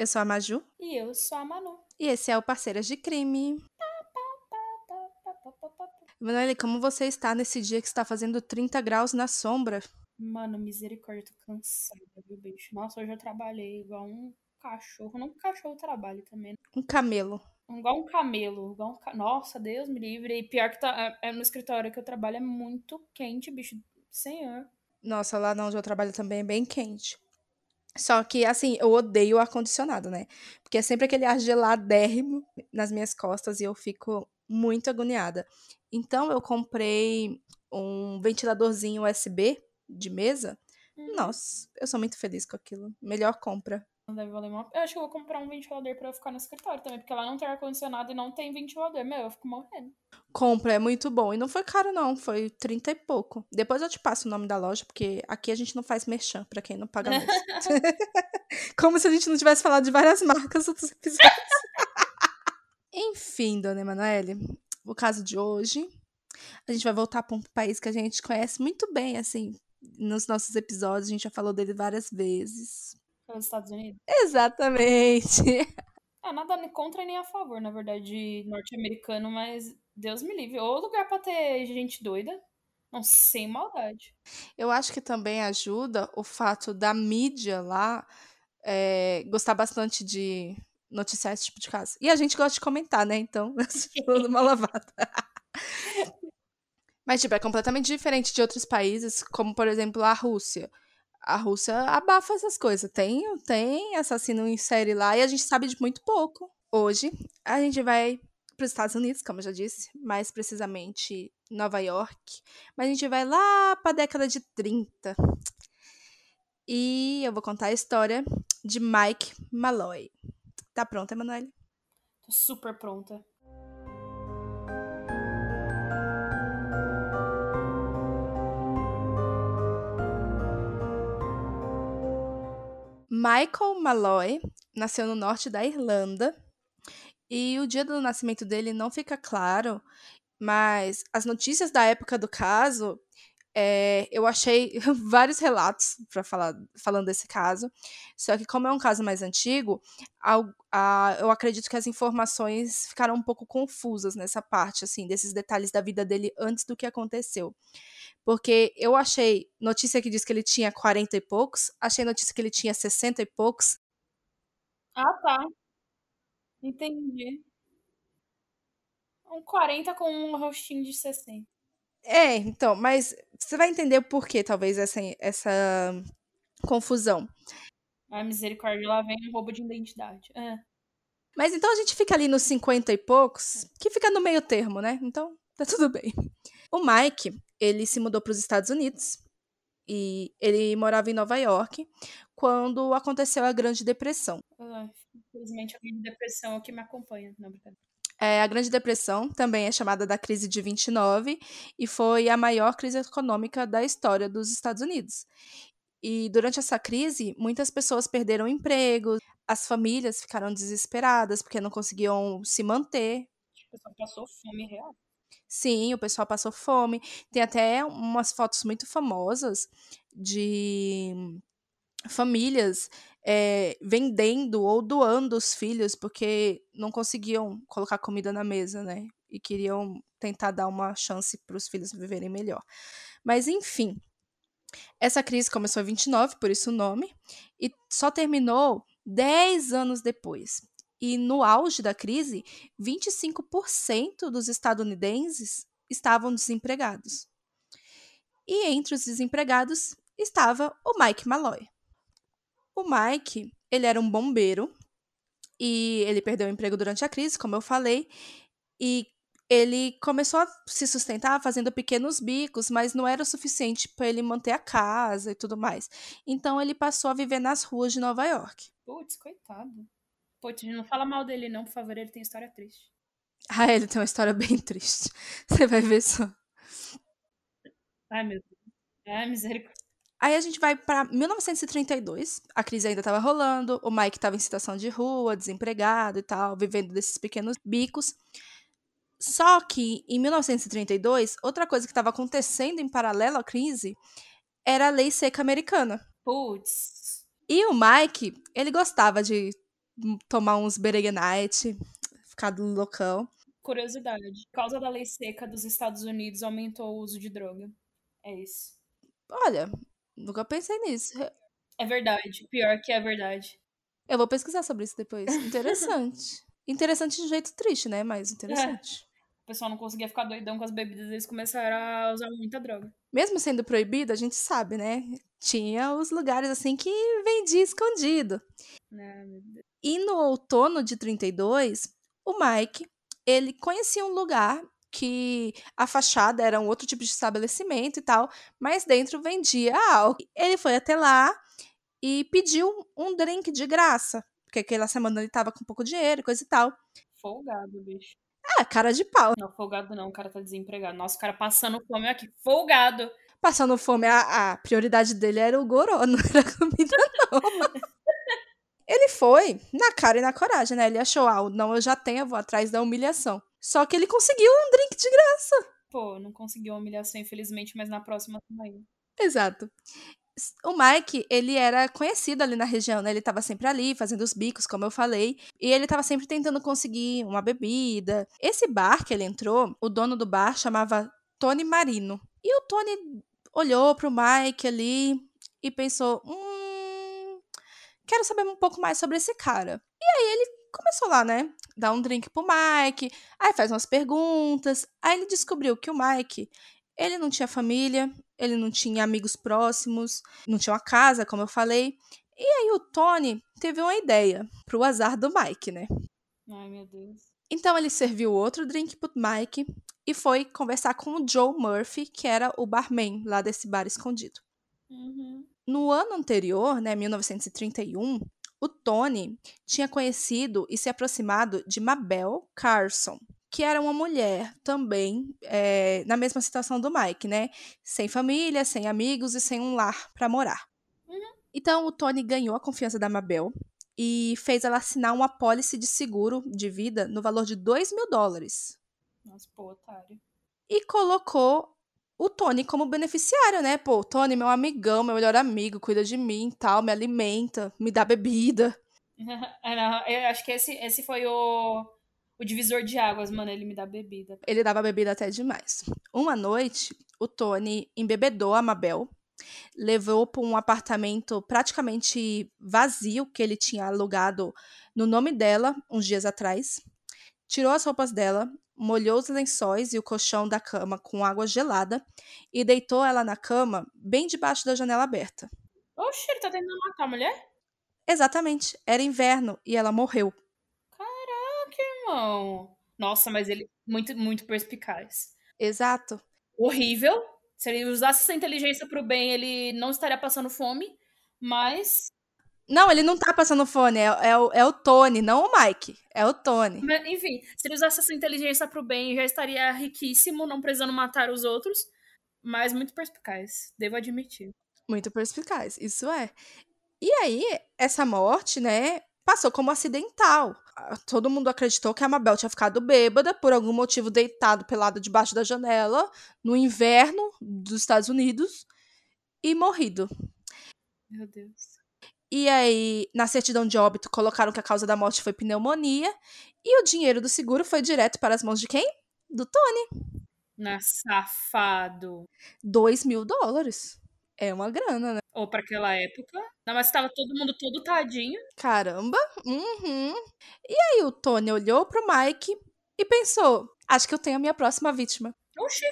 Eu sou a Maju. E eu sou a Manu. E esse é o Parceiras de Crime. Manoel, como você está nesse dia que está fazendo 30 graus na sombra? Mano, misericórdia, tô cansada, viu, bicho? Nossa, hoje eu trabalhei igual um cachorro. Não que cachorro trabalhe também. Né? Um camelo. Igual um camelo. Igual um ca... Nossa, Deus me livre. E pior que tá, é, é no escritório que eu trabalho é muito quente, bicho. Senhor. Nossa, lá onde eu trabalho também é bem quente. Só que, assim, eu odeio o ar-condicionado, né? Porque é sempre aquele ar geladérrimo nas minhas costas e eu fico muito agoniada. Então, eu comprei um ventiladorzinho USB de mesa. Hum. Nossa, eu sou muito feliz com aquilo. Melhor compra. Deve valer uma... Eu acho que eu vou comprar um ventilador pra eu ficar no escritório também, porque lá não tem ar-condicionado e não tem ventilador. Meu, eu fico morrendo. Compra, é muito bom. E não foi caro, não. Foi 30 e pouco. Depois eu te passo o nome da loja, porque aqui a gente não faz merchan pra quem não paga nós. Como se a gente não tivesse falado de várias marcas outros episódios. Enfim, dona Emanuele, o caso de hoje, a gente vai voltar para um país que a gente conhece muito bem, assim, nos nossos episódios, a gente já falou dele várias vezes. Os Estados Unidos? Exatamente. É, nada contra nem a favor, na verdade, norte-americano, mas Deus me livre. Ou lugar pra ter gente doida. Não, sem maldade. Eu acho que também ajuda o fato da mídia lá é, gostar bastante de noticiar esse tipo de caso. E a gente gosta de comentar, né? Então, tudo uma lavada. Mas, tipo, é completamente diferente de outros países, como, por exemplo, a Rússia. A Rússia abafa essas coisas. Tem, tem assassino em série lá e a gente sabe de muito pouco. Hoje, a gente vai para os Estados Unidos, como eu já disse, mais precisamente Nova York. Mas a gente vai lá para a década de 30. E eu vou contar a história de Mike Malloy. Tá pronta, Emanuele? Tô super pronta. Michael Malloy nasceu no norte da Irlanda. E o dia do nascimento dele não fica claro, mas as notícias da época do caso é, eu achei vários relatos para falar falando desse caso, só que como é um caso mais antigo, a, a, eu acredito que as informações ficaram um pouco confusas nessa parte, assim, desses detalhes da vida dele antes do que aconteceu. Porque eu achei notícia que diz que ele tinha 40 e poucos, achei notícia que ele tinha 60 e poucos. Ah, tá. Entendi. Um 40 com um rostinho de 60. É, então, mas você vai entender por que talvez essa, essa confusão. A misericórdia, lá vem um roubo de identidade. É. Mas então a gente fica ali nos 50 e poucos, que fica no meio termo, né? Então, tá tudo bem. O Mike, ele se mudou para os Estados Unidos e ele morava em Nova York quando aconteceu a Grande Depressão. infelizmente, a Grande Depressão é o que me acompanha, não brincadeira. É, a Grande Depressão também é chamada da crise de 29 e foi a maior crise econômica da história dos Estados Unidos. E durante essa crise, muitas pessoas perderam emprego, as famílias ficaram desesperadas porque não conseguiam se manter. O pessoal passou fome real. Sim, o pessoal passou fome. Tem até umas fotos muito famosas de famílias é, vendendo ou doando os filhos porque não conseguiam colocar comida na mesa, né? E queriam tentar dar uma chance para os filhos viverem melhor. Mas enfim, essa crise começou em 29, por isso o nome, e só terminou 10 anos depois. E no auge da crise, 25% dos estadunidenses estavam desempregados. E entre os desempregados estava o Mike Malloy. O Mike, ele era um bombeiro e ele perdeu o emprego durante a crise, como eu falei, e ele começou a se sustentar fazendo pequenos bicos, mas não era o suficiente para ele manter a casa e tudo mais. Então ele passou a viver nas ruas de Nova York. Putz, coitado. Putz, não fala mal dele não, por favor, ele tem história triste. Ah, ele tem uma história bem triste. Você vai ver só. Ai, meu Deus. Ai, misericórdia. Aí a gente vai para 1932, a crise ainda estava rolando, o Mike estava em situação de rua, desempregado e tal, vivendo desses pequenos bicos. Só que em 1932, outra coisa que estava acontecendo em paralelo à crise era a lei seca americana. Putz. E o Mike, ele gostava de tomar uns Beregenite, ficar do loucão. Curiosidade: por causa da lei seca dos Estados Unidos, aumentou o uso de droga. É isso. Olha, nunca pensei nisso. É verdade. Pior que é verdade. Eu vou pesquisar sobre isso depois. Interessante. interessante de jeito triste, né? Mas interessante. É. O pessoal não conseguia ficar doidão com as bebidas, eles começaram a usar muita droga. Mesmo sendo proibido, a gente sabe, né? Tinha os lugares assim que vendia escondido. Ah, e no outono de 32, o Mike, ele conhecia um lugar que a fachada era um outro tipo de estabelecimento e tal, mas dentro vendia álcool. Ele foi até lá e pediu um drink de graça, porque aquela semana ele tava com pouco dinheiro e coisa e tal. Folgado, bicho. Ah, cara de pau. Não, folgado não, o cara tá desempregado. Nossa, o cara passando fome aqui, folgado. Passando fome, a, a prioridade dele era o goró, não era a comida, não. ele foi na cara e na coragem, né? Ele achou, ah, não, eu já tenho, eu vou atrás da humilhação. Só que ele conseguiu um drink de graça. Pô, não conseguiu a humilhação, infelizmente, mas na próxima também. Exato o Mike, ele era conhecido ali na região, né? Ele estava sempre ali, fazendo os bicos, como eu falei. E ele estava sempre tentando conseguir uma bebida. Esse bar que ele entrou, o dono do bar chamava Tony Marino. E o Tony olhou pro Mike ali e pensou: hum, quero saber um pouco mais sobre esse cara. E aí ele começou lá, né? Dar um drink pro Mike, aí faz umas perguntas. Aí ele descobriu que o Mike, ele não tinha família, ele não tinha amigos próximos, não tinha uma casa, como eu falei. E aí o Tony teve uma ideia pro azar do Mike, né? Ai, meu Deus. Então ele serviu outro drink pro Mike e foi conversar com o Joe Murphy, que era o barman lá desse bar escondido. Uhum. No ano anterior, né, 1931, o Tony tinha conhecido e se aproximado de Mabel Carson, que era uma mulher também é, na mesma situação do Mike, né? Sem família, sem amigos e sem um lar para morar. Uhum. Então o Tony ganhou a confiança da Mabel e fez ela assinar uma apólice de seguro de vida no valor de 2 mil dólares. Nossa, pô, otário. E colocou o Tony como beneficiário, né? Pô, Tony, meu amigão, meu melhor amigo, cuida de mim tal, me alimenta, me dá bebida. eu acho que esse, esse foi o, o divisor de águas, mano, ele me dá bebida. Ele dava bebida até demais. Uma noite, o Tony embebedou a Mabel, levou para um apartamento praticamente vazio que ele tinha alugado no nome dela uns dias atrás, tirou as roupas dela, molhou os lençóis e o colchão da cama com água gelada e deitou ela na cama bem debaixo da janela aberta. Oxe, ele tá tentando matar a mulher? Exatamente, era inverno e ela morreu irmão. Nossa, mas ele muito, muito perspicaz. Exato. Horrível. Se ele usasse essa inteligência pro bem, ele não estaria passando fome, mas. Não, ele não tá passando fome, é, é, o, é o Tony, não o Mike. É o Tony. Mas, enfim, se ele usasse essa inteligência pro bem, já estaria riquíssimo, não precisando matar os outros, mas muito perspicaz, devo admitir. Muito perspicaz, isso é. E aí, essa morte, né, passou como acidental. Ah, todo mundo acreditou que a Mabel tinha ficado bêbada, por algum motivo deitado pelado debaixo da janela, no inverno dos Estados Unidos, e morrido. Meu Deus. E aí, na certidão de óbito, colocaram que a causa da morte foi pneumonia. E o dinheiro do seguro foi direto para as mãos de quem? Do Tony. Na safado. Dois mil dólares. É uma grana, né? Ou para aquela época. Não, mas estava todo mundo todo tadinho. Caramba. Uhum. E aí o Tony olhou pro Mike e pensou: acho que eu tenho a minha próxima vítima. Oxi,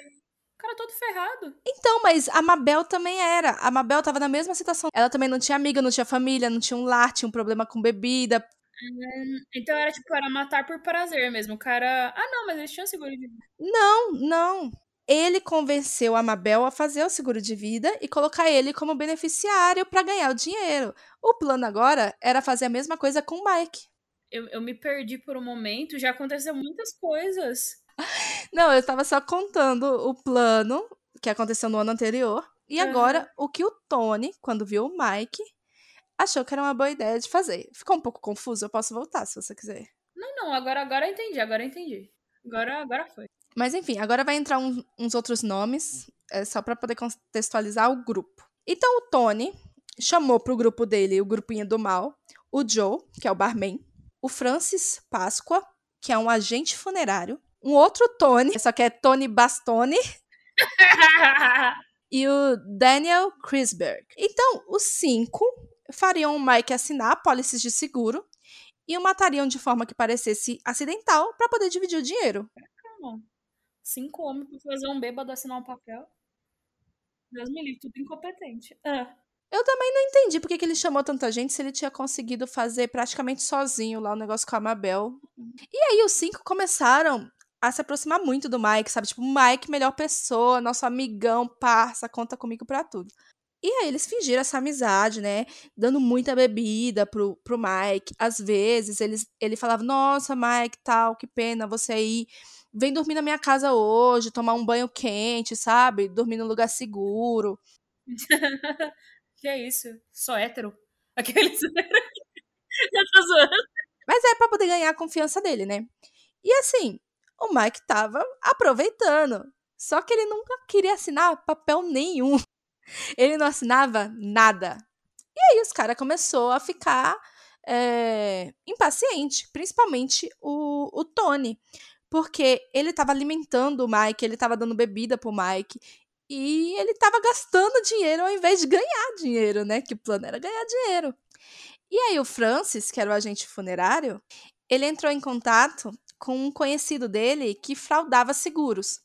cara todo ferrado. Então, mas a Mabel também era. A Mabel tava na mesma situação. Ela também não tinha amiga, não tinha família, não tinha um lar, tinha um problema com bebida. Hum, então era tipo, era matar por prazer mesmo. O cara. Ah, não, mas eles tinham seguro de vida. Não, não. Ele convenceu a Mabel a fazer o seguro de vida e colocar ele como beneficiário para ganhar o dinheiro. O plano agora era fazer a mesma coisa com o Mike. Eu, eu me perdi por um momento, já aconteceu muitas coisas. Não, eu estava só contando o plano que aconteceu no ano anterior. E uhum. agora, o que o Tony, quando viu o Mike, achou que era uma boa ideia de fazer. Ficou um pouco confuso, eu posso voltar se você quiser. Não, não, agora, agora eu entendi, agora eu entendi. Agora, agora foi. Mas enfim, agora vai entrar um, uns outros nomes, é, só para poder contextualizar o grupo. Então o Tony chamou pro grupo dele, o grupinho do mal, o Joe, que é o barman, o Francis Páscoa, que é um agente funerário, um outro Tony, só que é Tony Bastoni, e o Daniel Krisberg. Então, os cinco fariam o Mike assinar apólices de seguro e o matariam de forma que parecesse acidental para poder dividir o dinheiro. Cinco homens para fazer um bêbado assinar um papel. Deus me livre, tudo incompetente. Ah. Eu também não entendi porque que ele chamou tanta gente se ele tinha conseguido fazer praticamente sozinho lá o negócio com a Mabel. E aí os cinco começaram a se aproximar muito do Mike, sabe? Tipo, Mike, melhor pessoa, nosso amigão, parça, conta comigo pra tudo. E aí eles fingiram essa amizade, né? Dando muita bebida pro, pro Mike. Às vezes eles, ele falava, nossa, Mike, tal, que pena você aí. Vem dormir na minha casa hoje, tomar um banho quente, sabe? Dormir num lugar seguro. que é isso? Sou hétero. Aqueles. Eu tô zoando. Mas é pra poder ganhar a confiança dele, né? E assim, o Mike tava aproveitando. Só que ele nunca queria assinar papel nenhum. Ele não assinava nada. E aí os caras começou a ficar é, impaciente, principalmente o, o Tony. Porque ele estava alimentando o Mike, ele estava dando bebida pro Mike. E ele estava gastando dinheiro ao invés de ganhar dinheiro, né? Que o plano era ganhar dinheiro. E aí o Francis, que era o agente funerário, ele entrou em contato com um conhecido dele que fraudava seguros.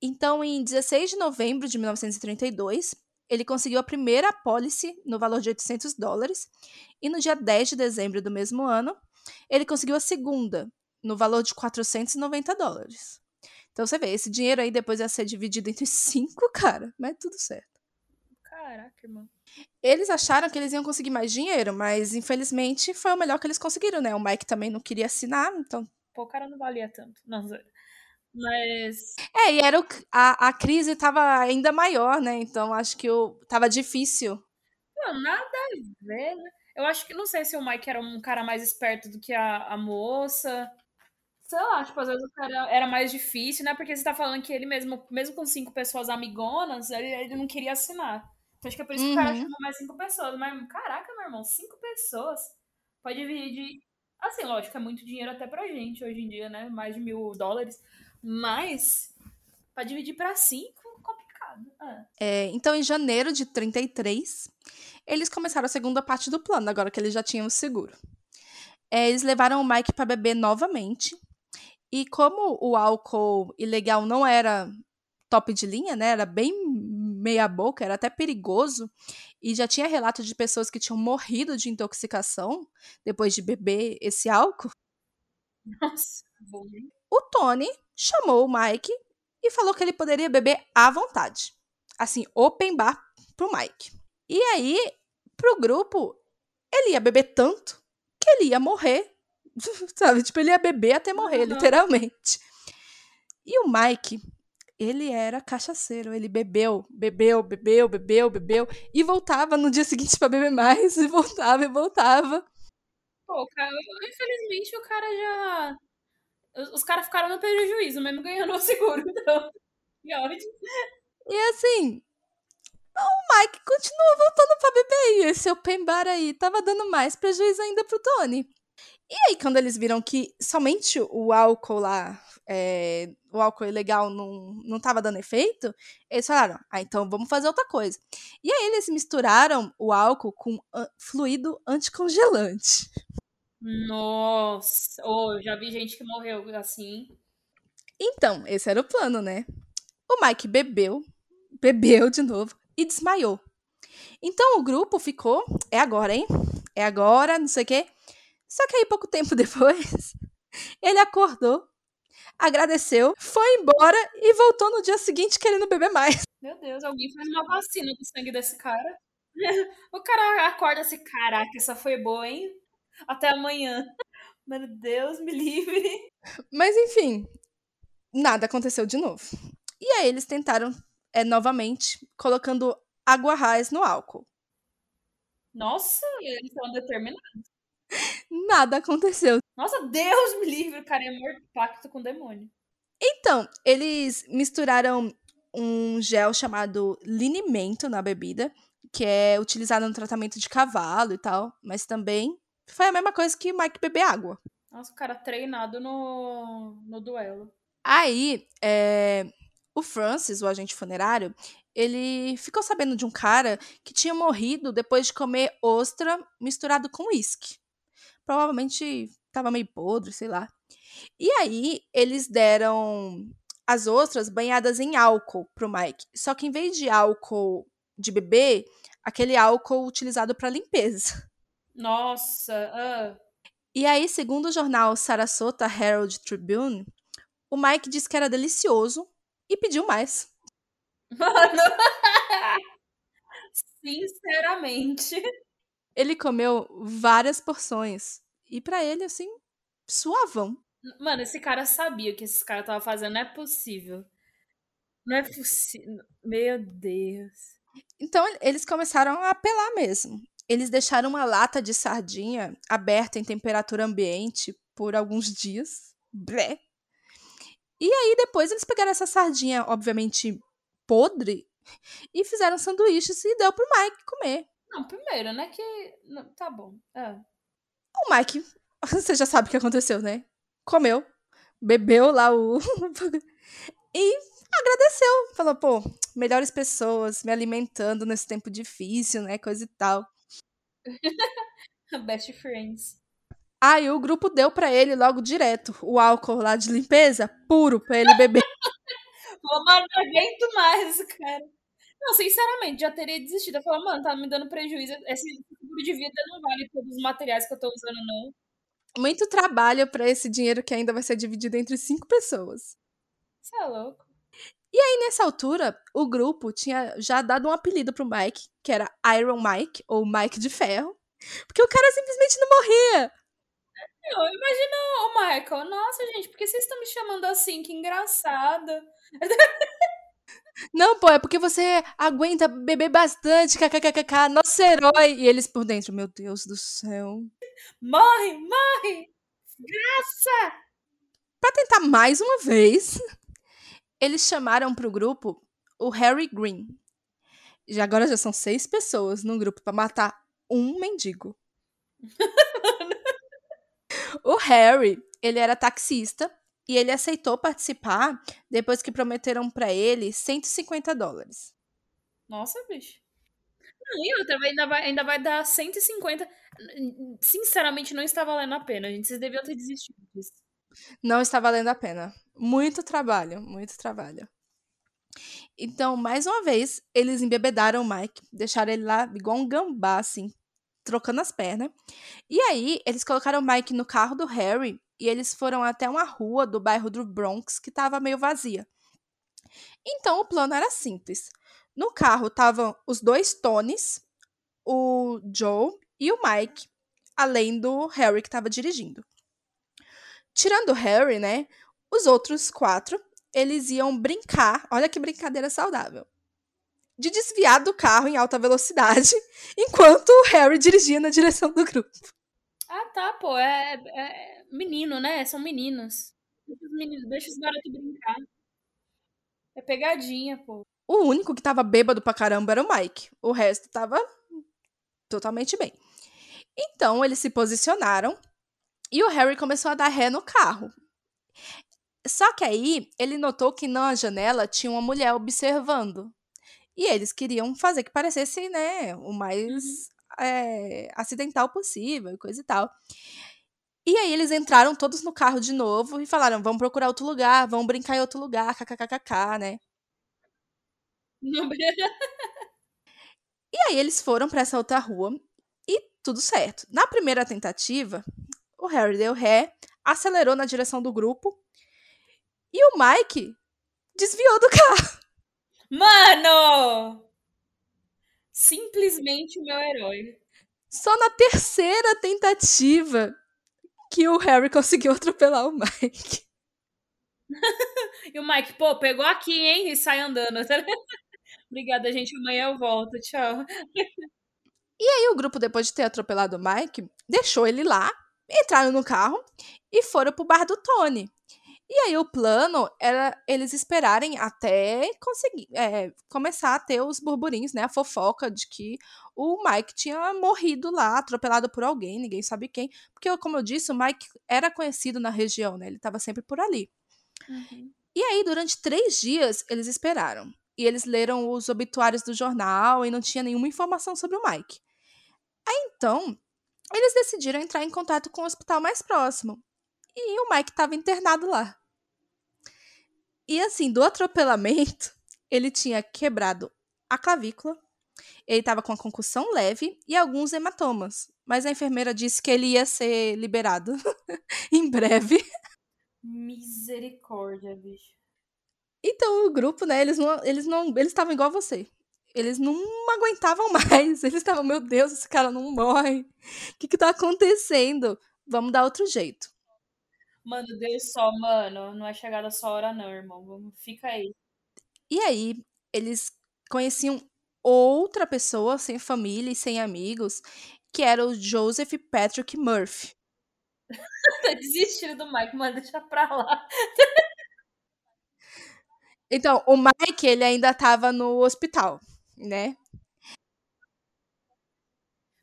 Então, em 16 de novembro de 1932, ele conseguiu a primeira apólice no valor de 800 dólares, e no dia 10 de dezembro do mesmo ano, ele conseguiu a segunda, no valor de 490 dólares. Então você vê, esse dinheiro aí depois ia ser dividido entre cinco, cara, mas tudo certo. Caraca, irmão. Eles acharam que eles iam conseguir mais dinheiro, mas infelizmente foi o melhor que eles conseguiram, né? O Mike também não queria assinar, então Pô, o cara não valia tanto. Não, mas. É, e era o, a, a crise tava ainda maior, né? Então acho que o, tava difícil. Não, nada a ver, né? Eu acho que não sei se o Mike era um cara mais esperto do que a, a moça. Sei lá, tipo, às vezes o cara era mais difícil, né? Porque você tá falando que ele mesmo, mesmo com cinco pessoas amigonas, ele, ele não queria assinar. Então acho que é por isso uhum. que o cara uhum. chamou mais cinco pessoas. Mas, caraca, meu irmão, cinco pessoas. Pode dividir Assim, lógico, é muito dinheiro até pra gente hoje em dia, né? Mais de mil dólares. Mas, pra dividir pra cinco, complicado. Ah. É, então, em janeiro de 33, eles começaram a segunda parte do plano, agora que eles já tinham o seguro. É, eles levaram o Mike para beber novamente. E como o álcool ilegal não era top de linha, né? Era bem meia boca, era até perigoso. E já tinha relato de pessoas que tinham morrido de intoxicação depois de beber esse álcool. Nossa. O Tony chamou o Mike e falou que ele poderia beber à vontade. Assim, open bar pro Mike. E aí, pro grupo, ele ia beber tanto que ele ia morrer. Sabe? Tipo, ele ia beber até morrer, uhum. literalmente. E o Mike ele era cachaceiro. Ele bebeu, bebeu, bebeu, bebeu, bebeu e voltava no dia seguinte para beber mais e voltava e voltava. Pô, cara, infelizmente o cara já. Os, caras ficaram no prejuízo, mesmo ganhando o seguro, então. Que ódio. E assim, o Mike continua voltando pra beber e esse open bar aí tava dando mais prejuízo ainda pro Tony. E aí, quando eles viram que somente o álcool lá, é, o álcool ilegal não, não tava dando efeito, eles falaram, ah, então vamos fazer outra coisa. E aí eles misturaram o álcool com fluido anticongelante. Nossa, oh, já vi gente que morreu assim. Então, esse era o plano, né? O Mike bebeu, bebeu de novo e desmaiou. Então o grupo ficou, é agora, hein? É agora, não sei o quê. Só que aí, pouco tempo depois, ele acordou, agradeceu, foi embora e voltou no dia seguinte querendo beber mais. Meu Deus, alguém faz uma vacina do sangue desse cara. O cara acorda assim, caraca, essa foi boa, hein? Até amanhã. Meu Deus, me livre. Mas enfim, nada aconteceu de novo. E aí eles tentaram é, novamente, colocando água raiz no álcool. Nossa, eles estão determinados. Nada aconteceu. Nossa, Deus me livre, o cara é morto pacto com o demônio. Então, eles misturaram um gel chamado linimento na bebida, que é utilizado no tratamento de cavalo e tal, mas também Foi a mesma coisa que Mike beber água. Nossa, o cara treinado no, no duelo. Aí, é, o Francis, o agente funerário, ele ficou sabendo de um cara que tinha morrido depois de comer ostra misturado com uísque. Provavelmente estava meio podre, sei lá. E aí, eles deram as ostras banhadas em álcool pro Mike. Só que em vez de álcool de bebê, aquele álcool utilizado para limpeza. Nossa, uh. E aí, segundo o jornal Sarasota Herald Tribune, o Mike disse que era delicioso e pediu mais. Mano, sinceramente. Ele comeu várias porções e para ele assim, suavão. Mano, esse cara sabia o que esse cara tava fazendo, não é possível. Não é possível. Meu Deus. Então eles começaram a apelar mesmo. Eles deixaram uma lata de sardinha aberta em temperatura ambiente por alguns dias. Blé. E aí depois eles pegaram essa sardinha, obviamente podre, e fizeram sanduíches e deu pro Mike comer. Não, primeiro, né? Que. Não, tá bom. É. O Mike, você já sabe o que aconteceu, né? Comeu, bebeu lá o. e agradeceu. Falou, pô, melhores pessoas me alimentando nesse tempo difícil, né? Coisa e tal. Best friends. Aí o grupo deu para ele logo direto o álcool lá de limpeza puro para ele beber. Mano, não aguento mais cara. Não, sinceramente, já teria desistido. Eu falei, mano, tá me dando prejuízo. Esse seguro de vida não vale todos os materiais que eu tô usando, não. Muito trabalho para esse dinheiro que ainda vai ser dividido entre cinco pessoas. Você é louco. E aí, nessa altura, o grupo tinha já dado um apelido pro Mike, que era Iron Mike, ou Mike de Ferro, porque o cara simplesmente não morria. Eu imagino o Michael. Nossa, gente, por que vocês estão me chamando assim? Que engraçado. Não, pô, é porque você aguenta beber bastante, kkkk, nosso herói. E eles por dentro, meu Deus do céu. Morre, morre! Graça! Pra tentar mais uma vez, eles chamaram pro grupo o Harry Green. Já agora já são seis pessoas no grupo para matar um mendigo. o Harry, ele era taxista e ele aceitou participar depois que prometeram para ele 150 dólares. Nossa, bicho. E outra, ainda vai, ainda vai dar 150. Sinceramente, não está valendo a pena, gente. Vocês deviam ter desistido disso. Não está valendo a pena. Muito trabalho, muito trabalho. Então, mais uma vez, eles embebedaram o Mike, deixaram ele lá igual um gambá, assim, trocando as pernas. E aí, eles colocaram o Mike no carro do Harry e eles foram até uma rua do bairro do Bronx que estava meio vazia. Então, o plano era simples. No carro estavam os dois Tonys, o Joe e o Mike, além do Harry que estava dirigindo. Tirando o Harry, né? Os outros quatro, eles iam brincar. Olha que brincadeira saudável de desviar do carro em alta velocidade, enquanto o Harry dirigia na direção do grupo. Ah, tá, pô. É, é menino, né? São meninos. Deixa os, meninos, deixa os garotos brincar. É pegadinha, pô. O único que tava bêbado pra caramba era o Mike. O resto tava totalmente bem. Então, eles se posicionaram e o Harry começou a dar ré no carro. Só que aí ele notou que na janela tinha uma mulher observando. E eles queriam fazer que parecesse, né, o mais uhum. É, acidental possível, coisa e tal. E aí eles entraram todos no carro de novo e falaram: vamos procurar outro lugar, vamos brincar em outro lugar, kkkk, né? e aí eles foram para essa outra rua e tudo certo. Na primeira tentativa, o Harry deu ré, acelerou na direção do grupo e o Mike desviou do carro. Mano! Simplesmente o meu herói. Só na terceira tentativa que o Harry conseguiu atropelar o Mike. e o Mike, pô, pegou aqui, hein? E sai andando. Obrigada, gente. Amanhã eu volto. Tchau. E aí, o grupo, depois de ter atropelado o Mike, deixou ele lá, entraram no carro e foram pro bar do Tony. E aí o plano era eles esperarem até conseguir é, começar a ter os burburinhos, né? A fofoca de que o Mike tinha morrido lá, atropelado por alguém, ninguém sabe quem. Porque, como eu disse, o Mike era conhecido na região, né? Ele estava sempre por ali. Uhum. E aí, durante três dias, eles esperaram. E eles leram os obituários do jornal e não tinha nenhuma informação sobre o Mike. Aí então, eles decidiram entrar em contato com o hospital mais próximo. E o Mike estava internado lá. E assim, do atropelamento, ele tinha quebrado a clavícula, ele estava com a concussão leve e alguns hematomas. Mas a enfermeira disse que ele ia ser liberado em breve. Misericórdia, bicho. Então o grupo, né, eles não, eles não, eles estavam igual a você. Eles não aguentavam mais. Eles estavam, meu Deus, esse cara não morre. O que que tá acontecendo? Vamos dar outro jeito. Mano, Deus só, mano. Não é chegada só hora, não, irmão. Vamos, fica aí. E aí, eles conheciam outra pessoa sem família e sem amigos, que era o Joseph Patrick Murphy. tá desistindo do Mike, mano, deixa pra lá. Então, o Mike, ele ainda tava no hospital, né?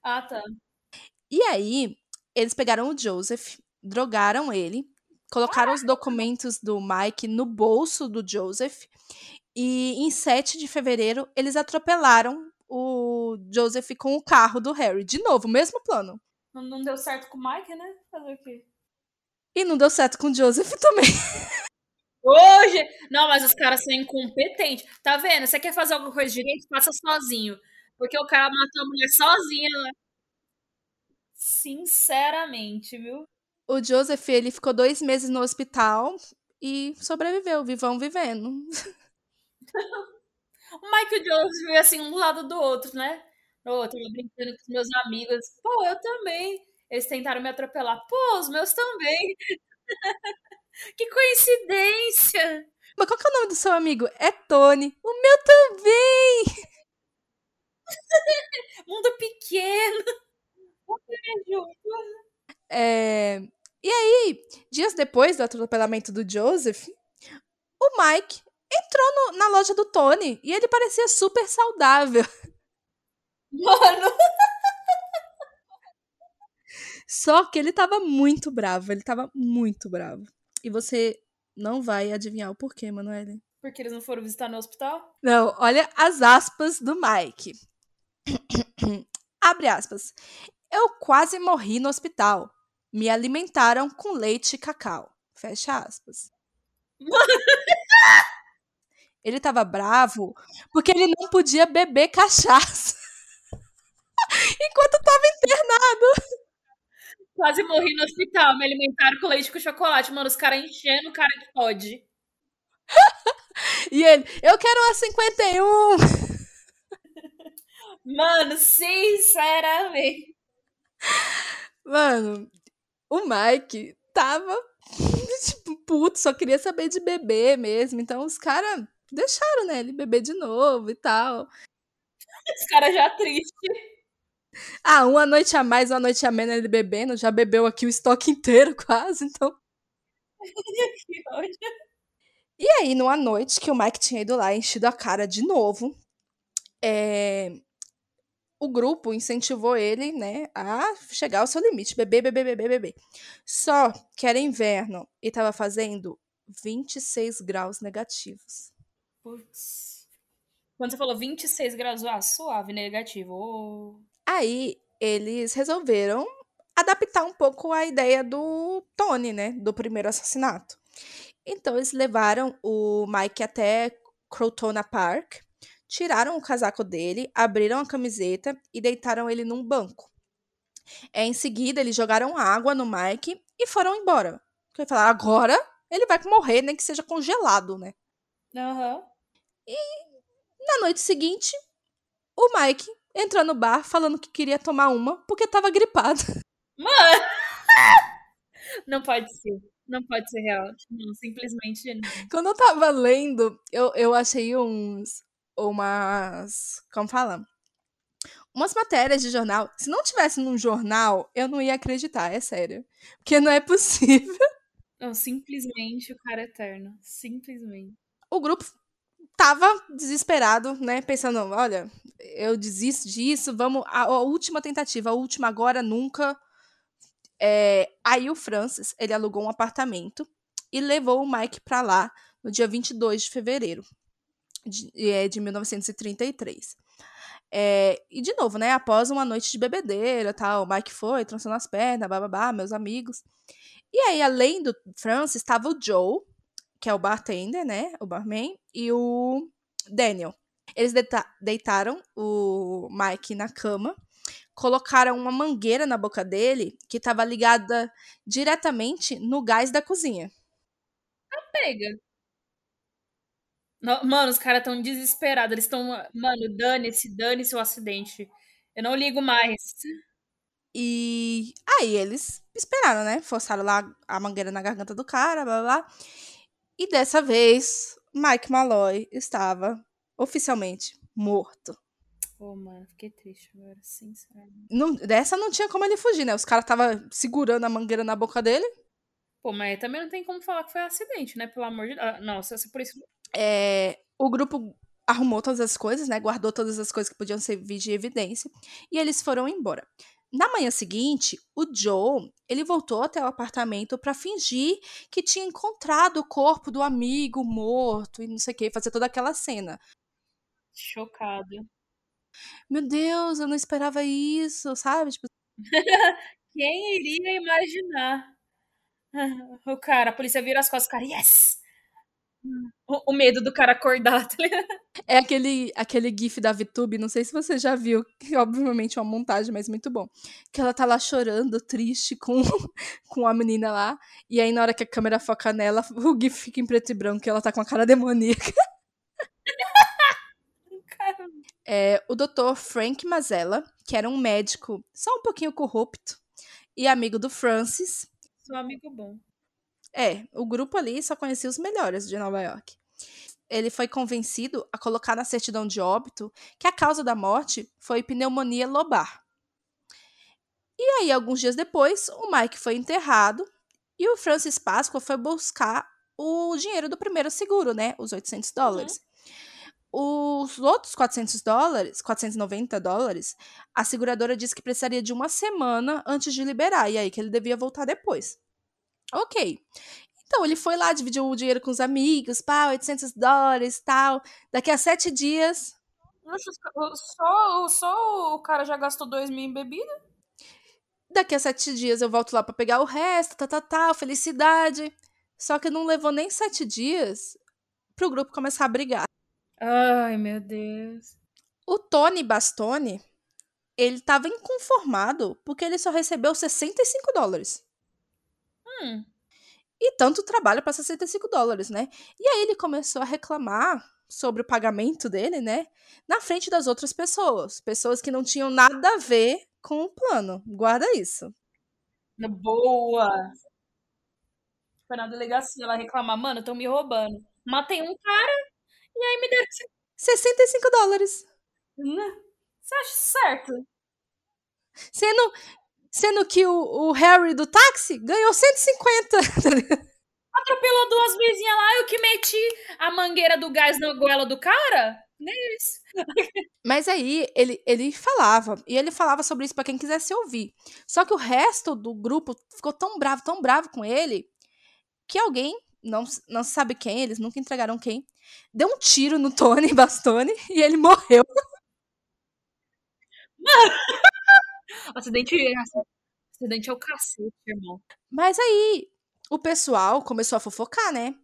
Ah, tá. E aí, eles pegaram o Joseph, drogaram ele, colocaram os documentos do Mike no bolso do Joseph e em 7 de fevereiro eles atropelaram o Joseph com o carro do Harry. De novo, mesmo plano. Não, não deu certo com o Mike, né? Fazer o quê? E não deu certo com o Joseph também. Hoje! Não, mas os caras são incompetentes. Tá vendo? Você quer fazer alguma coisa direito? Faça sozinho. Porque o cara matou a mulher sozinha. Né? Sinceramente, viu? O Joseph, ele ficou dois meses no hospital e sobreviveu, vivão vivendo. o o Joseph vivem assim, um do lado do outro, né? Eu tava brincando com os meus amigos. Pô, eu também. Eles tentaram me atropelar. Pô, os meus também. que coincidência! Mas qual que é o nome do seu amigo? É Tony. O meu também! Mundo pequeno. É... E aí, dias depois do atropelamento do Joseph, o Mike entrou no, na loja do Tony e ele parecia super saudável. Mano! Só que ele tava muito bravo, ele tava muito bravo. E você não vai adivinhar o porquê, Manoel. Porque eles não foram visitar no hospital? Não, olha as aspas do Mike. Abre aspas. Eu quase morri no hospital. Me alimentaram com leite e cacau. Fecha aspas. ele tava bravo porque ele não podia beber cachaça enquanto tava internado. Quase morri no hospital, me alimentaram com leite com chocolate. Mano, os caras enchendo o cara de pode. e ele, eu quero a 51. Mano, sinceramente. Mano, o Mike tava tipo, puto, só queria saber de beber mesmo. Então os caras deixaram, né, ele beber de novo e tal. Os caras já tristes. Ah, uma noite a mais, uma noite a menos ele bebendo, já bebeu aqui o estoque inteiro quase, então. E aí, numa noite que o Mike tinha ido lá, enchido a cara de novo, é... o grupo incentivou ele, né, a chegar ao seu limite, beber, beber, beber, beber. Só que era inverno e tava fazendo 26 graus negativos. Putz. Quando você falou 26 graus, ah, suave, negativo. Oh. Aí eles resolveram adaptar um pouco a ideia do Tony, né? Do primeiro assassinato. Então eles levaram o Mike até Crotona Park, tiraram o casaco dele, abriram a camiseta e deitaram ele num banco. É, em seguida, eles jogaram água no Mike e foram embora. Porque falaram, agora ele vai morrer, nem que seja congelado, né? Uhum. E na noite seguinte, o Mike entrou no bar falando que queria tomar uma porque tava gripado. Mano! Não pode ser. Não pode ser real. Não, simplesmente não. Quando eu tava lendo, eu, eu achei uns. Umas. Como fala? Umas matérias de jornal. Se não tivesse num jornal, eu não ia acreditar, é sério. Porque não é possível Não, simplesmente o cara é eterno. Simplesmente. O grupo tava desesperado, né? Pensando, olha, eu desisto disso, vamos. A, a última tentativa, a última agora, nunca. É, aí o Francis, ele alugou um apartamento e levou o Mike para lá no dia 22 de fevereiro de, é, de 1933. É, e de novo, né? Após uma noite de bebedeira, tal, o Mike foi, trançando as pernas, bababá, meus amigos. E aí, além do Francis, estava o Joe, que é o bartender, né? O barman, e o Daniel. Eles deita deitaram o Mike na cama, colocaram uma mangueira na boca dele que estava ligada diretamente no gás da cozinha. Tá pega. Mano, os caras tão desesperados. Eles estão. Mano, dane-se, dane-se o acidente. Eu não ligo mais. E aí eles esperaram, né? Forçaram lá a mangueira na garganta do cara, blá blá. E dessa vez, Mike Malloy estava oficialmente morto. Pô, oh, mano, fiquei triste agora, sinceramente. Não, dessa não tinha como ele fugir, né? Os caras estavam segurando a mangueira na boca dele. Pô, mas também não tem como falar que foi um acidente, né? Pelo amor de Deus. Ah, não, se por isso. É, o grupo arrumou todas as coisas, né? Guardou todas as coisas que podiam servir de evidência. E eles foram embora. Na manhã seguinte, o Joe, ele voltou até o apartamento para fingir que tinha encontrado o corpo do amigo morto e não sei o que, fazer toda aquela cena. Chocado. Meu Deus, eu não esperava isso, sabe? Tipo... Quem iria imaginar? O cara, a polícia vira as costas, cara, yes! O, o medo do cara acordar, tá ligado? É aquele, aquele gif da VTube, não sei se você já viu, que obviamente é uma montagem, mas muito bom. Que ela tá lá chorando, triste, com, com a menina lá, e aí na hora que a câmera foca nela, o gif fica em preto e branco, e ela tá com a cara demoníaca. É, o doutor Frank Mazella, que era um médico só um pouquinho corrupto e amigo do Francis. Seu amigo bom. É, o grupo ali só conhecia os melhores de Nova York. Ele foi convencido a colocar na certidão de óbito que a causa da morte foi pneumonia lobar. E aí, alguns dias depois, o Mike foi enterrado e o Francis Pasqua foi buscar o dinheiro do primeiro seguro, né? Os 800 dólares. Uhum. Os outros 400 dólares, 490 dólares, a seguradora disse que precisaria de uma semana antes de liberar, e aí que ele devia voltar depois. Ok. Então, ele foi lá, dividiu o dinheiro com os amigos, pá, 800 dólares tal. Daqui a sete dias. Só, só o cara já gastou dois mil em bebida? Daqui a sete dias eu volto lá para pegar o resto, tá, tá, tá, felicidade. Só que não levou nem sete dias pro grupo começar a brigar. Ai, meu Deus. O Tony Bastoni, ele tava inconformado porque ele só recebeu 65 dólares. Hum. E tanto trabalho para 65 dólares, né? E aí ele começou a reclamar sobre o pagamento dele, né? Na frente das outras pessoas. Pessoas que não tinham nada a ver com o plano. Guarda isso. Boa! Foi na delegacia ela reclamar, mano, estão me roubando. Matei um cara e aí me deram 65 dólares. Né? Você acha certo? Sendo, Sendo que o, o Harry do táxi ganhou 150. Atropelou duas vizinhas lá, eu que meti a mangueira do gás na goela do cara? Neles. Mas aí ele, ele falava, e ele falava sobre isso para quem quisesse ouvir. Só que o resto do grupo ficou tão bravo, tão bravo com ele, que alguém, não, não se sabe quem, eles nunca entregaram quem, deu um tiro no Tony Bastone e ele morreu. Mano! Acidente, acidente é o cacete, irmão. Mas aí, o pessoal começou a fofocar, né?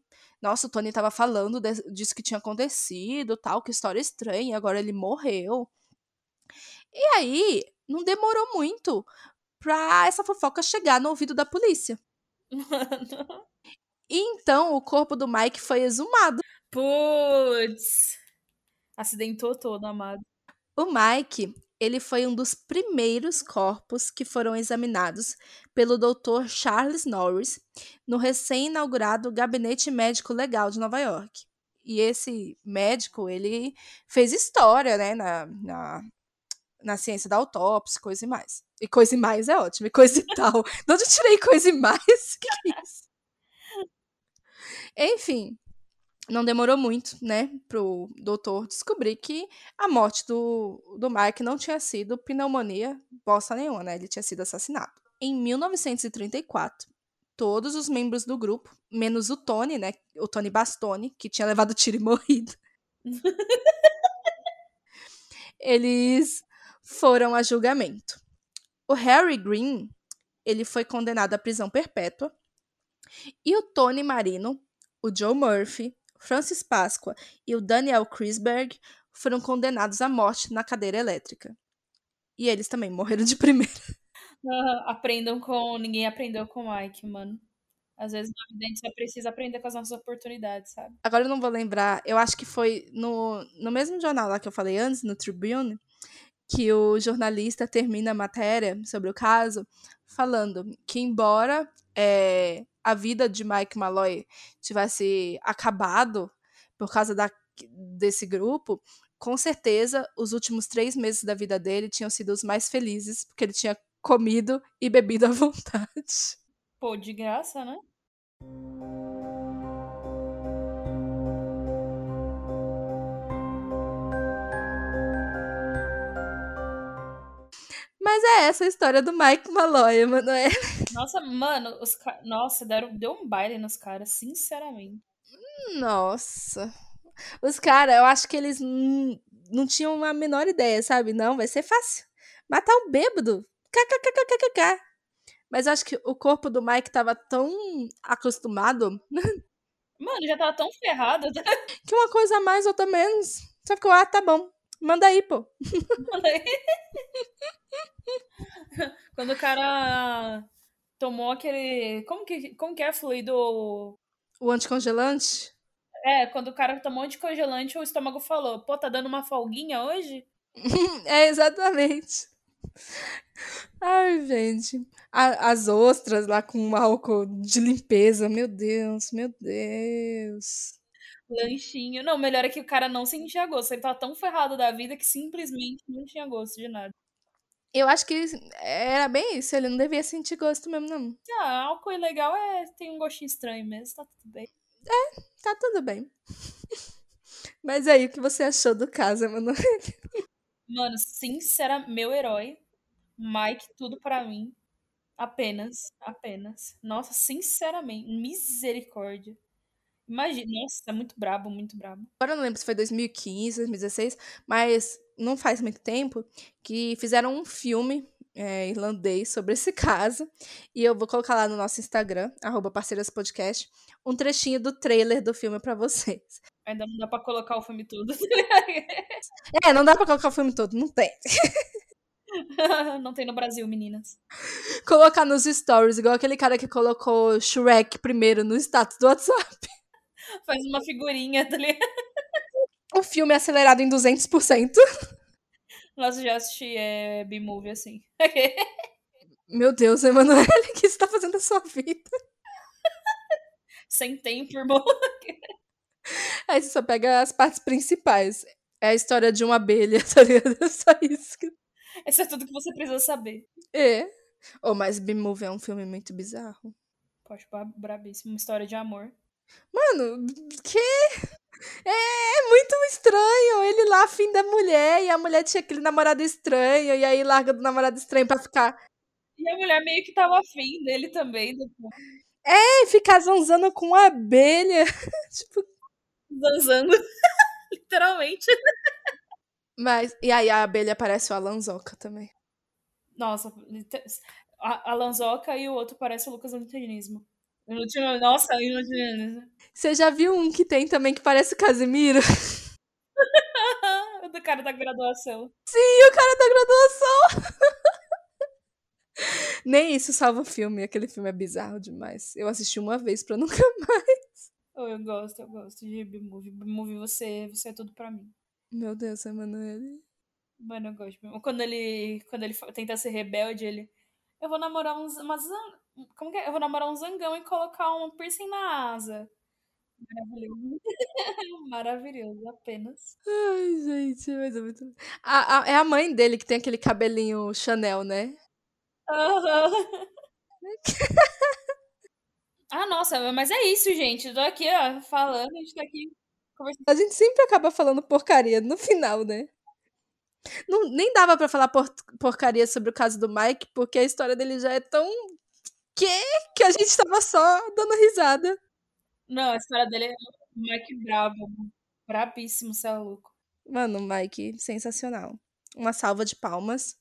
Nossa, o Tony tava falando de, disso que tinha acontecido, tal, que história estranha, agora ele morreu. E aí, não demorou muito pra essa fofoca chegar no ouvido da polícia. Mano. Então o corpo do Mike foi exumado. Putz. Acidentou todo, amado. O Mike, ele foi um dos primeiros corpos que foram examinados pelo Dr. Charles Norris no recém-inaugurado Gabinete Médico Legal de Nova York. E esse médico, ele fez história, né, na, na, na ciência da autópsia, coisa e mais. E coisa e mais é ótimo, e coisa e tal. De onde eu tirei coisa e mais? O que, que é isso? Enfim, não demorou muito, né, pro doutor descobrir que a morte do, do Mike não tinha sido pneumonia bosta nenhuma, né? Ele tinha sido assassinado. Em 1934, todos os membros do grupo, menos o Tony, né? O Tony Bastoni, que tinha levado tiro e morrido. eles foram a julgamento. O Harry Green, ele foi condenado à prisão perpétua. E o Tony Marino, o Joe Murphy, Francis Páscoa e o Daniel Krisberg foram condenados à morte na cadeira elétrica. E eles também morreram de primeira. Uh, aprendam com. Ninguém aprendeu com o Mike, mano. Às vezes na vida a gente só precisa aprender com as nossas oportunidades, sabe? Agora eu não vou lembrar, eu acho que foi no, no mesmo jornal lá que eu falei antes, no Tribune, que o jornalista termina a matéria sobre o caso falando que, embora é, a vida de Mike Malloy tivesse acabado por causa da, desse grupo, com certeza os últimos três meses da vida dele tinham sido os mais felizes, porque ele tinha comido e bebido à vontade. Pô, de graça, né? Mas é essa a história do Mike Malloy, Manoel. Nossa, mano, os ca... Nossa, deram... deu um baile nos caras, sinceramente. Nossa. Os caras, eu acho que eles não tinham a menor ideia, sabe? Não, vai ser fácil. Matar um bêbado. KKKKKK. Mas eu acho que o corpo do Mike tava tão acostumado. Mano, já tava tão ferrado. Que uma coisa a mais, outra menos. Só ficou, ah, tá bom. Manda aí, pô. Manda aí. Quando o cara tomou aquele. Como que, como que é fluido? O anticongelante? É, quando o cara tomou anticongelante, o estômago falou: pô, tá dando uma folguinha hoje? é, exatamente. Ai, gente. A, as ostras lá com álcool de limpeza. Meu Deus, meu Deus. Lanchinho. Não, melhor é que o cara não sentia gosto. Ele tava tão ferrado da vida que simplesmente não tinha gosto de nada. Eu acho que era bem isso, ele não devia sentir gosto mesmo, não. Ah, álcool ilegal é, tem um gostinho estranho mesmo, tá tudo bem. É, tá tudo bem. Mas aí, o que você achou do caso, Emanuel? Mano, sincera, meu herói. Mike, tudo para mim. Apenas, apenas. Nossa, sinceramente, misericórdia. Imagina, nossa, é muito brabo, muito brabo. Agora eu não lembro se foi 2015, 2016, mas não faz muito tempo que fizeram um filme é, irlandês sobre esse caso. E eu vou colocar lá no nosso Instagram, arroba parceiraspodcast, um trechinho do trailer do filme para vocês. Ainda não dá pra colocar o filme todo. é, não dá pra colocar o filme todo, não tem. não tem no Brasil, meninas. Colocar nos stories, igual aquele cara que colocou Shrek primeiro no status do WhatsApp. Faz uma figurinha, tá ligado? O filme é acelerado em 200%. Nossa, já assisti é, B-Movie assim. Meu Deus, Emanuele, o que você tá fazendo da sua vida? Sem tempo, irmão. Aí você só pega as partes principais. É a história de uma abelha, tá ligado? É só isso. Isso é tudo que você precisa saber. É. Oh, mas B-Movie é um filme muito bizarro. Poxa, brabíssimo. Uma história de amor. Mano, que? É, é, muito estranho. Ele lá, afim da mulher, e a mulher tinha aquele namorado estranho, e aí larga do namorado estranho pra ficar. E a mulher meio que tava afim dele também. Depois. É, ficar zanzando com a abelha. tipo. Zanzando. Literalmente. Mas, e aí a abelha parece o Alanzoca também. Nossa, a Alanzoca e o outro parece o Lucas Antanismo. Nossa, Você já viu um que tem também que parece o Casimiro? do cara da graduação. Sim, o cara da graduação! Nem isso salva o filme. Aquele filme é bizarro demais. Eu assisti uma vez pra nunca mais. Oh, eu gosto, eu gosto de B-Movie. B-Movie, você, você é tudo pra mim. Meu Deus, Emanuele. Mano, eu gosto. Quando ele, quando ele tenta ser rebelde, ele. Eu vou namorar uns, umas como que é? Eu vou namorar um zangão e colocar um piercing na asa. Maravilhoso. Maravilhoso, apenas. Ai, gente, mas é muito. A, a, é a mãe dele que tem aquele cabelinho Chanel, né? Uhum. ah, Nossa, mas é isso, gente. Eu tô aqui, ó, falando, a gente tá aqui conversando. A gente sempre acaba falando porcaria no final, né? Não, nem dava pra falar por, porcaria sobre o caso do Mike, porque a história dele já é tão. Que? Que a gente tava só dando risada. Não, a história dele é o Mike brabo. Brabíssimo, você é louco. Mano, Mike, sensacional. Uma salva de palmas.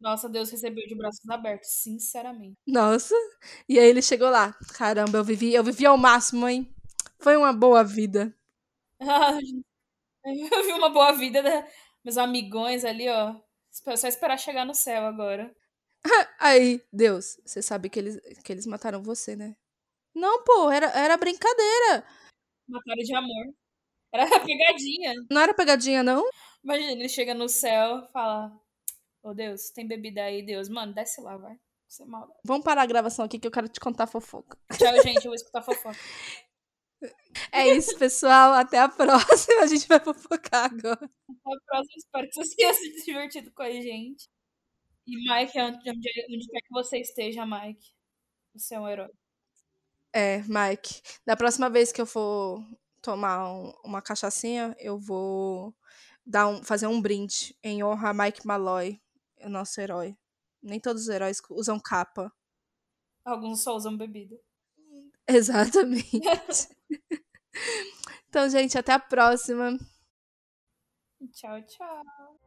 Nossa, Deus recebeu de braços abertos, sinceramente. Nossa. E aí ele chegou lá. Caramba, eu vivi, eu vivi ao máximo, hein? Foi uma boa vida. eu vi uma boa vida, né? Meus amigões ali, ó. Só esperar chegar no céu agora. Aí, Deus, você sabe que eles, que eles mataram você, né? Não, pô, era, era brincadeira. Mataram de amor. Era pegadinha. Não era pegadinha, não? Imagina, ele chega no céu e fala: Ô oh, Deus, tem bebida aí, Deus. Mano, desce lá, vai. Você mal. Vamos parar a gravação aqui que eu quero te contar fofoca. Tchau, gente. Eu vou escutar fofoca. É isso, pessoal. Até a próxima. A gente vai fofocar agora. Até a próxima. Espero que vocês tenham se divertido com a gente. E Mike, onde, onde, onde quer que você esteja, Mike, você é um herói. É, Mike. Da próxima vez que eu for tomar um, uma cachaçinha, eu vou dar um, fazer um brinde em honra a Mike Malloy, o nosso herói. Nem todos os heróis usam capa. Alguns só usam bebida. Exatamente. então, gente, até a próxima. Tchau, tchau.